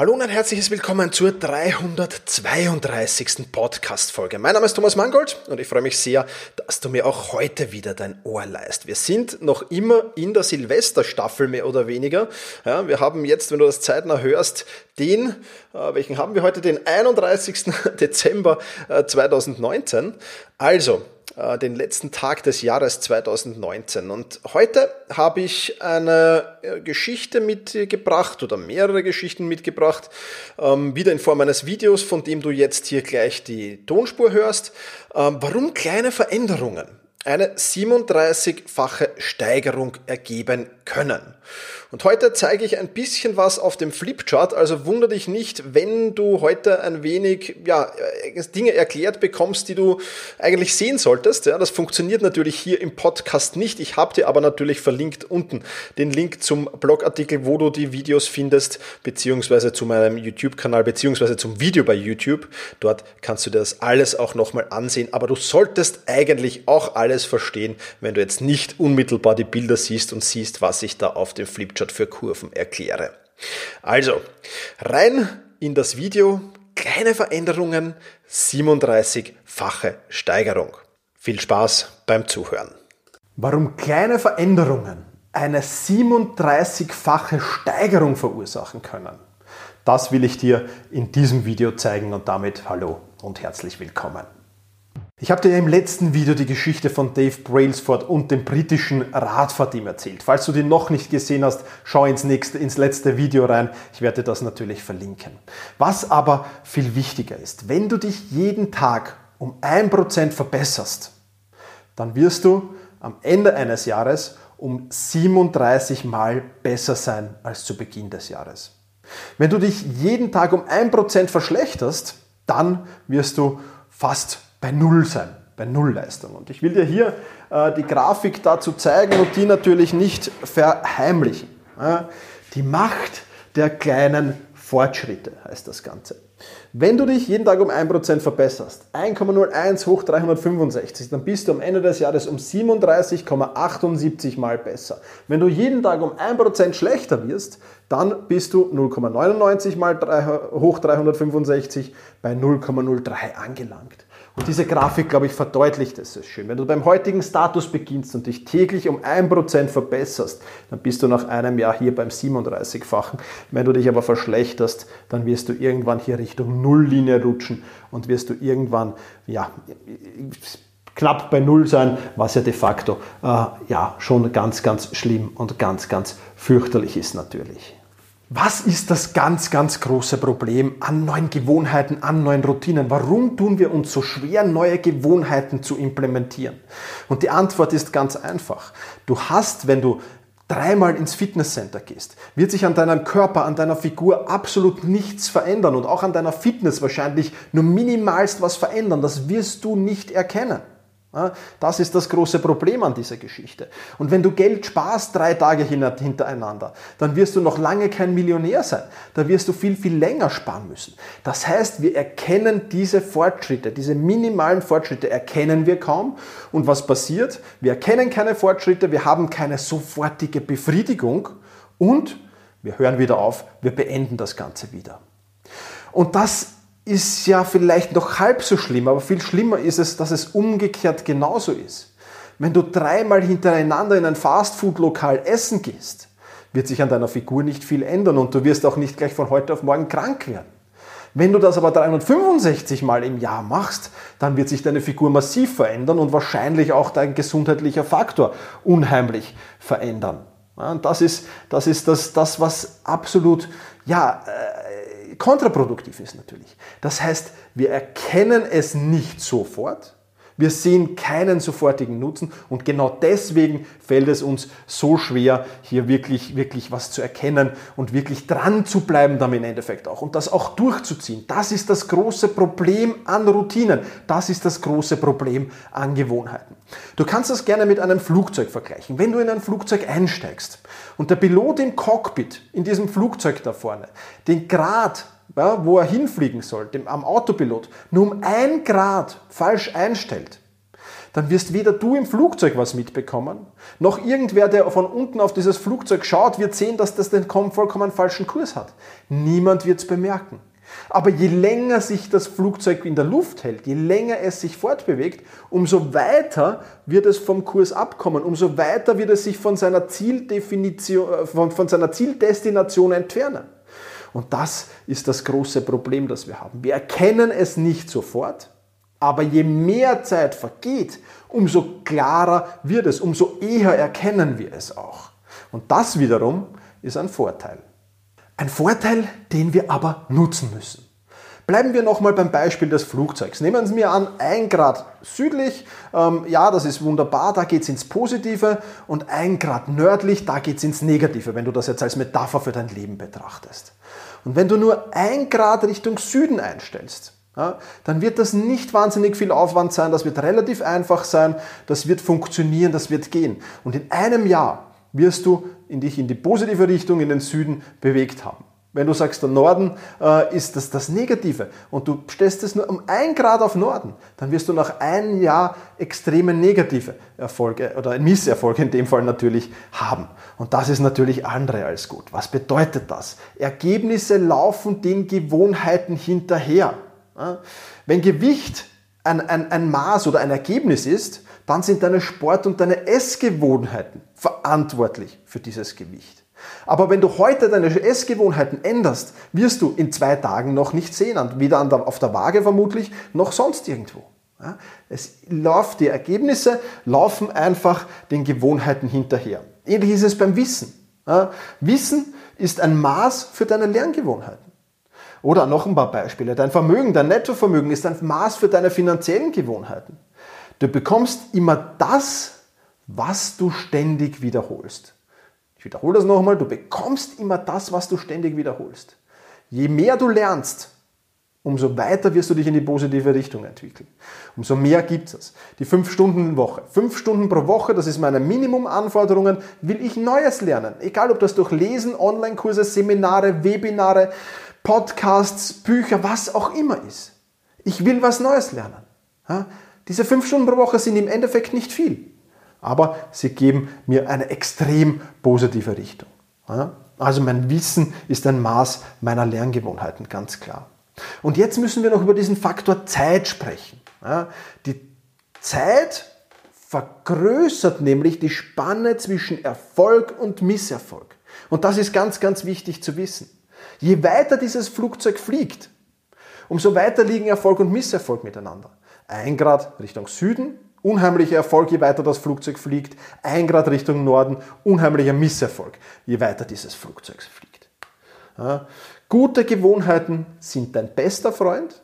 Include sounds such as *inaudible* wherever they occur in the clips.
Hallo und ein herzliches Willkommen zur 332. Podcast-Folge. Mein Name ist Thomas Mangold und ich freue mich sehr, dass du mir auch heute wieder dein Ohr leist. Wir sind noch immer in der Silvesterstaffel, mehr oder weniger. Ja, wir haben jetzt, wenn du das zeitnah hörst, den, äh, welchen haben wir heute? Den 31. *laughs* Dezember äh, 2019. Also, äh, den letzten Tag des Jahres 2019. Und heute habe ich eine äh, Geschichte mitgebracht oder mehrere Geschichten mitgebracht, ähm, wieder in Form eines Videos, von dem du jetzt hier gleich die Tonspur hörst. Ähm, warum kleine Veränderungen eine 37-fache Steigerung ergeben können. Und heute zeige ich ein bisschen was auf dem Flipchart, also wundere dich nicht, wenn du heute ein wenig ja, äh, Dinge erklärt bekommst, die du eigentlich sehen solltest. Ja, das funktioniert natürlich hier im Podcast nicht. Ich habe dir aber natürlich verlinkt unten den Link zum Blogartikel, wo du die Videos findest, beziehungsweise zu meinem YouTube-Kanal, beziehungsweise zum Video bei YouTube. Dort kannst du dir das alles auch nochmal ansehen, aber du solltest eigentlich auch alles verstehen, wenn du jetzt nicht unmittelbar die Bilder siehst und siehst, was ich da auf dem Flipchart für Kurven erkläre. Also, rein in das Video, kleine Veränderungen, 37-fache Steigerung. Viel Spaß beim Zuhören. Warum kleine Veränderungen eine 37-fache Steigerung verursachen können, das will ich dir in diesem Video zeigen und damit hallo und herzlich willkommen. Ich habe dir im letzten Video die Geschichte von Dave Brailsford und dem britischen Radfahrteam erzählt. Falls du die noch nicht gesehen hast, schau ins, nächste, ins letzte Video rein. Ich werde das natürlich verlinken. Was aber viel wichtiger ist, wenn du dich jeden Tag um 1% verbesserst, dann wirst du am Ende eines Jahres um 37 Mal besser sein als zu Beginn des Jahres. Wenn du dich jeden Tag um 1% verschlechterst, dann wirst du fast bei Null sein, bei Nullleistung. Und ich will dir hier äh, die Grafik dazu zeigen und die natürlich nicht verheimlichen. Ja, die Macht der kleinen Fortschritte heißt das Ganze. Wenn du dich jeden Tag um 1% verbesserst, 1,01 hoch 365, dann bist du am Ende des Jahres um 37,78 mal besser. Wenn du jeden Tag um 1% schlechter wirst, dann bist du 0,99 mal hoch 365 bei 0,03 angelangt. Und diese Grafik, glaube ich, verdeutlicht es schön. Wenn du beim heutigen Status beginnst und dich täglich um 1% verbesserst, dann bist du nach einem Jahr hier beim 37-fachen. Wenn du dich aber verschlechterst, dann wirst du irgendwann hier Richtung Nulllinie rutschen und wirst du irgendwann, ja, knapp bei Null sein, was ja de facto äh, ja schon ganz, ganz schlimm und ganz, ganz fürchterlich ist natürlich. Was ist das ganz, ganz große Problem an neuen Gewohnheiten, an neuen Routinen? Warum tun wir uns so schwer, neue Gewohnheiten zu implementieren? Und die Antwort ist ganz einfach. Du hast, wenn du dreimal ins Fitnesscenter gehst, wird sich an deinem Körper, an deiner Figur absolut nichts verändern und auch an deiner Fitness wahrscheinlich nur minimalst was verändern. Das wirst du nicht erkennen. Das ist das große Problem an dieser Geschichte. Und wenn du Geld sparst drei Tage hintereinander, dann wirst du noch lange kein Millionär sein. Da wirst du viel, viel länger sparen müssen. Das heißt, wir erkennen diese Fortschritte, diese minimalen Fortschritte erkennen wir kaum. Und was passiert? Wir erkennen keine Fortschritte, wir haben keine sofortige Befriedigung und wir hören wieder auf, wir beenden das Ganze wieder. Und das ist ja vielleicht noch halb so schlimm, aber viel schlimmer ist es, dass es umgekehrt genauso ist. Wenn du dreimal hintereinander in ein Fastfood-Lokal essen gehst, wird sich an deiner Figur nicht viel ändern und du wirst auch nicht gleich von heute auf morgen krank werden. Wenn du das aber 365 Mal im Jahr machst, dann wird sich deine Figur massiv verändern und wahrscheinlich auch dein gesundheitlicher Faktor unheimlich verändern. und das ist das, ist das, das was absolut ja, äh, kontraproduktiv ist natürlich. Das heißt, wir erkennen es nicht sofort, wir sehen keinen sofortigen Nutzen und genau deswegen fällt es uns so schwer, hier wirklich, wirklich was zu erkennen und wirklich dran zu bleiben dann im Endeffekt auch und das auch durchzuziehen. Das ist das große Problem an Routinen. Das ist das große Problem an Gewohnheiten. Du kannst das gerne mit einem Flugzeug vergleichen. Wenn du in ein Flugzeug einsteigst und der Pilot im Cockpit, in diesem Flugzeug da vorne, den Grad ja, wo er hinfliegen soll, dem, am Autopilot, nur um ein Grad falsch einstellt, dann wirst weder du im Flugzeug was mitbekommen, noch irgendwer, der von unten auf dieses Flugzeug schaut, wird sehen, dass das den vollkommen falschen Kurs hat. Niemand wird es bemerken. Aber je länger sich das Flugzeug in der Luft hält, je länger es sich fortbewegt, umso weiter wird es vom Kurs abkommen, umso weiter wird es sich von seiner, Zieldefinition, äh, von, von seiner Zieldestination entfernen. Und das ist das große Problem, das wir haben. Wir erkennen es nicht sofort, aber je mehr Zeit vergeht, umso klarer wird es, umso eher erkennen wir es auch. Und das wiederum ist ein Vorteil. Ein Vorteil, den wir aber nutzen müssen. Bleiben wir nochmal beim Beispiel des Flugzeugs. Nehmen Sie mir an, ein Grad südlich, ähm, ja, das ist wunderbar, da geht es ins Positive und ein Grad nördlich, da geht es ins Negative, wenn du das jetzt als Metapher für dein Leben betrachtest. Und wenn du nur ein Grad Richtung Süden einstellst, ja, dann wird das nicht wahnsinnig viel Aufwand sein, das wird relativ einfach sein, das wird funktionieren, das wird gehen. Und in einem Jahr wirst du in dich in die positive Richtung, in den Süden bewegt haben. Wenn du sagst, der Norden äh, ist das, das Negative und du stellst es nur um ein Grad auf Norden, dann wirst du nach einem Jahr extreme negative Erfolge oder Misserfolge in dem Fall natürlich haben. Und das ist natürlich andere als gut. Was bedeutet das? Ergebnisse laufen den Gewohnheiten hinterher. Wenn Gewicht ein, ein, ein Maß oder ein Ergebnis ist, dann sind deine Sport- und deine Essgewohnheiten verantwortlich für dieses Gewicht. Aber wenn du heute deine Essgewohnheiten änderst, wirst du in zwei Tagen noch nicht sehen, weder der, auf der Waage vermutlich, noch sonst irgendwo. Es läuft, die Ergebnisse laufen einfach den Gewohnheiten hinterher. Ähnlich ist es beim Wissen. Wissen ist ein Maß für deine Lerngewohnheiten. Oder noch ein paar Beispiele. Dein Vermögen, dein Nettovermögen ist ein Maß für deine finanziellen Gewohnheiten. Du bekommst immer das, was du ständig wiederholst. Ich wiederhole das nochmal, du bekommst immer das, was du ständig wiederholst. Je mehr du lernst, umso weiter wirst du dich in die positive Richtung entwickeln. Umso mehr gibt es. Die 5-Stunden-Woche. 5 Stunden pro Woche, das ist meine Minimumanforderungen, will ich Neues lernen. Egal, ob das durch Lesen, Online-Kurse, Seminare, Webinare, Podcasts, Bücher, was auch immer ist. Ich will was Neues lernen. Diese fünf Stunden pro Woche sind im Endeffekt nicht viel, aber sie geben mir eine extrem positive Richtung. Also mein Wissen ist ein Maß meiner Lerngewohnheiten, ganz klar. Und jetzt müssen wir noch über diesen Faktor Zeit sprechen. Die Zeit vergrößert nämlich die Spanne zwischen Erfolg und Misserfolg. Und das ist ganz, ganz wichtig zu wissen. Je weiter dieses Flugzeug fliegt, umso weiter liegen Erfolg und Misserfolg miteinander. Ein Grad Richtung Süden, unheimlicher Erfolg, je weiter das Flugzeug fliegt. Ein Grad Richtung Norden, unheimlicher Misserfolg, je weiter dieses Flugzeug fliegt. Ja. Gute Gewohnheiten sind dein bester Freund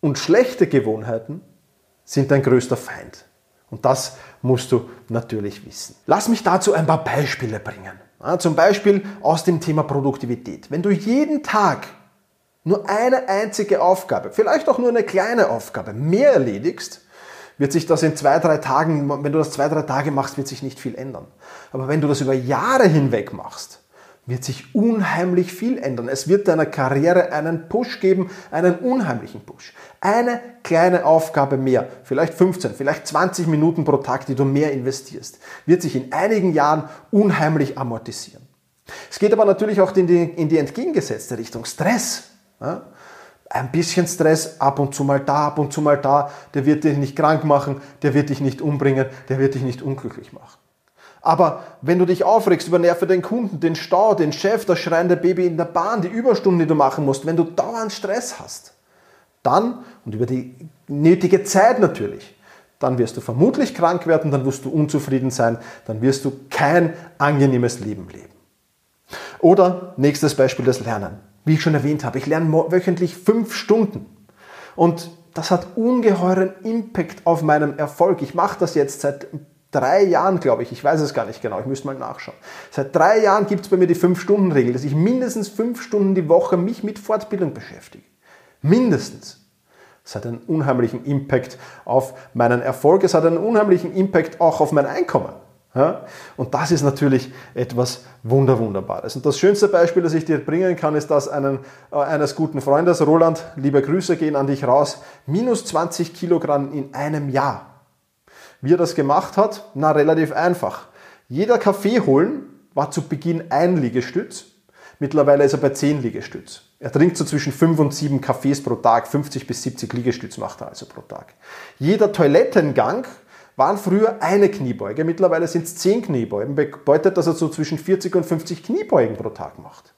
und schlechte Gewohnheiten sind dein größter Feind. Und das musst du natürlich wissen. Lass mich dazu ein paar Beispiele bringen. Ja, zum Beispiel aus dem Thema Produktivität. Wenn du jeden Tag nur eine einzige Aufgabe, vielleicht auch nur eine kleine Aufgabe, mehr erledigst, wird sich das in zwei, drei Tagen, wenn du das zwei, drei Tage machst, wird sich nicht viel ändern. Aber wenn du das über Jahre hinweg machst, wird sich unheimlich viel ändern. Es wird deiner Karriere einen Push geben, einen unheimlichen Push. Eine kleine Aufgabe mehr, vielleicht 15, vielleicht 20 Minuten pro Tag, die du mehr investierst, wird sich in einigen Jahren unheimlich amortisieren. Es geht aber natürlich auch in die, in die entgegengesetzte Richtung. Stress ja? Ein bisschen Stress, ab und zu mal da, ab und zu mal da, der wird dich nicht krank machen, der wird dich nicht umbringen, der wird dich nicht unglücklich machen. Aber wenn du dich aufregst über Nerven den Kunden, den Stau, den Chef, das schreiende Baby in der Bahn, die Überstunden, die du machen musst, wenn du dauernd Stress hast, dann, und über die nötige Zeit natürlich, dann wirst du vermutlich krank werden, dann wirst du unzufrieden sein, dann wirst du kein angenehmes Leben leben. Oder nächstes Beispiel das Lernen. Wie ich schon erwähnt habe, ich lerne wöchentlich fünf Stunden. Und das hat ungeheuren Impact auf meinen Erfolg. Ich mache das jetzt seit drei Jahren, glaube ich. Ich weiß es gar nicht genau. Ich müsste mal nachschauen. Seit drei Jahren gibt es bei mir die Fünf-Stunden-Regel, dass ich mindestens fünf Stunden die Woche mich mit Fortbildung beschäftige. Mindestens. Es hat einen unheimlichen Impact auf meinen Erfolg. Es hat einen unheimlichen Impact auch auf mein Einkommen. Ja? Und das ist natürlich etwas Wunder, Wunderbares. Und das schönste Beispiel, das ich dir bringen kann, ist das einen, äh, eines guten Freundes, Roland, liebe Grüße gehen an dich raus, minus 20 Kilogramm in einem Jahr. Wie er das gemacht hat? Na, relativ einfach. Jeder Kaffee holen war zu Beginn ein Liegestütz. Mittlerweile ist er bei 10 Liegestütz. Er trinkt so zwischen 5 und 7 Kaffees pro Tag, 50 bis 70 Liegestütz macht er also pro Tag. Jeder Toilettengang waren früher eine Kniebeuge, mittlerweile sind es 10 Kniebeugen. Bedeutet, dass er so zwischen 40 und 50 Kniebeugen pro Tag macht.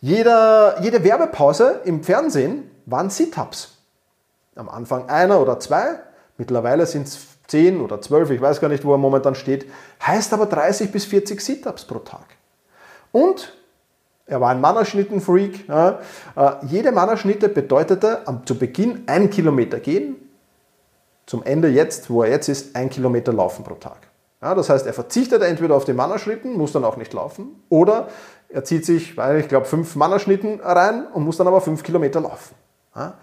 Jeder, jede Werbepause im Fernsehen waren Sit-Ups. Am Anfang einer oder zwei, mittlerweile sind es 10 oder 12, ich weiß gar nicht, wo er momentan steht, heißt aber 30 bis 40 Sit-Ups pro Tag. Und er war ein Mannerschnitten-Freak. Ja, äh, jede Mannerschnitte bedeutete am, zu Beginn ein Kilometer gehen, zum Ende jetzt, wo er jetzt ist, ein Kilometer laufen pro Tag. Ja, das heißt, er verzichtet entweder auf den Mannerschritten, muss dann auch nicht laufen, oder er zieht sich, weil ich glaube, fünf Mannerschnitten rein und muss dann aber fünf Kilometer laufen. Ja.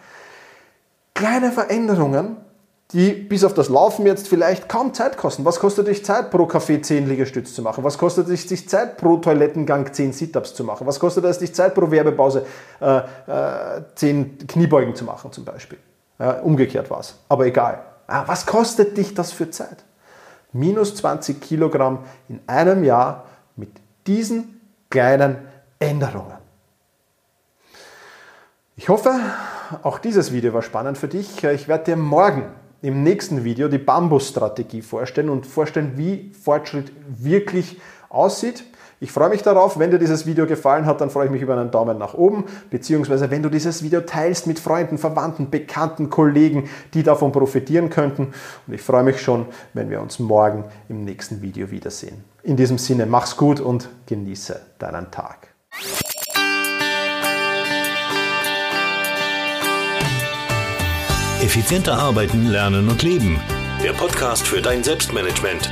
Kleine Veränderungen, die bis auf das Laufen jetzt vielleicht kaum Zeit kosten. Was kostet dich Zeit pro Kaffee 10 Liegestütze zu machen? Was kostet dich, dich Zeit pro Toilettengang 10 Sit-Ups zu machen? Was kostet es dich Zeit pro Werbepause äh, äh, 10 Kniebeugen zu machen zum Beispiel? Ja, umgekehrt war es, aber egal. Ah, was kostet dich das für Zeit? Minus 20 Kilogramm in einem Jahr mit diesen kleinen Änderungen. Ich hoffe, auch dieses Video war spannend für dich. Ich werde dir morgen im nächsten Video die Bambus-Strategie vorstellen und vorstellen, wie Fortschritt wirklich aussieht. Ich freue mich darauf. Wenn dir dieses Video gefallen hat, dann freue ich mich über einen Daumen nach oben, beziehungsweise wenn du dieses Video teilst mit Freunden, Verwandten, Bekannten, Kollegen, die davon profitieren könnten. Und ich freue mich schon, wenn wir uns morgen im nächsten Video wiedersehen. In diesem Sinne, mach's gut und genieße deinen Tag. Effizienter arbeiten, lernen und leben. Der Podcast für dein Selbstmanagement